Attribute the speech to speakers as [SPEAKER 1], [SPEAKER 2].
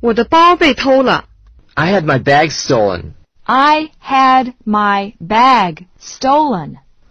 [SPEAKER 1] 我的包被偷了。
[SPEAKER 2] I I had my bag stolen.
[SPEAKER 3] I had my bag stolen.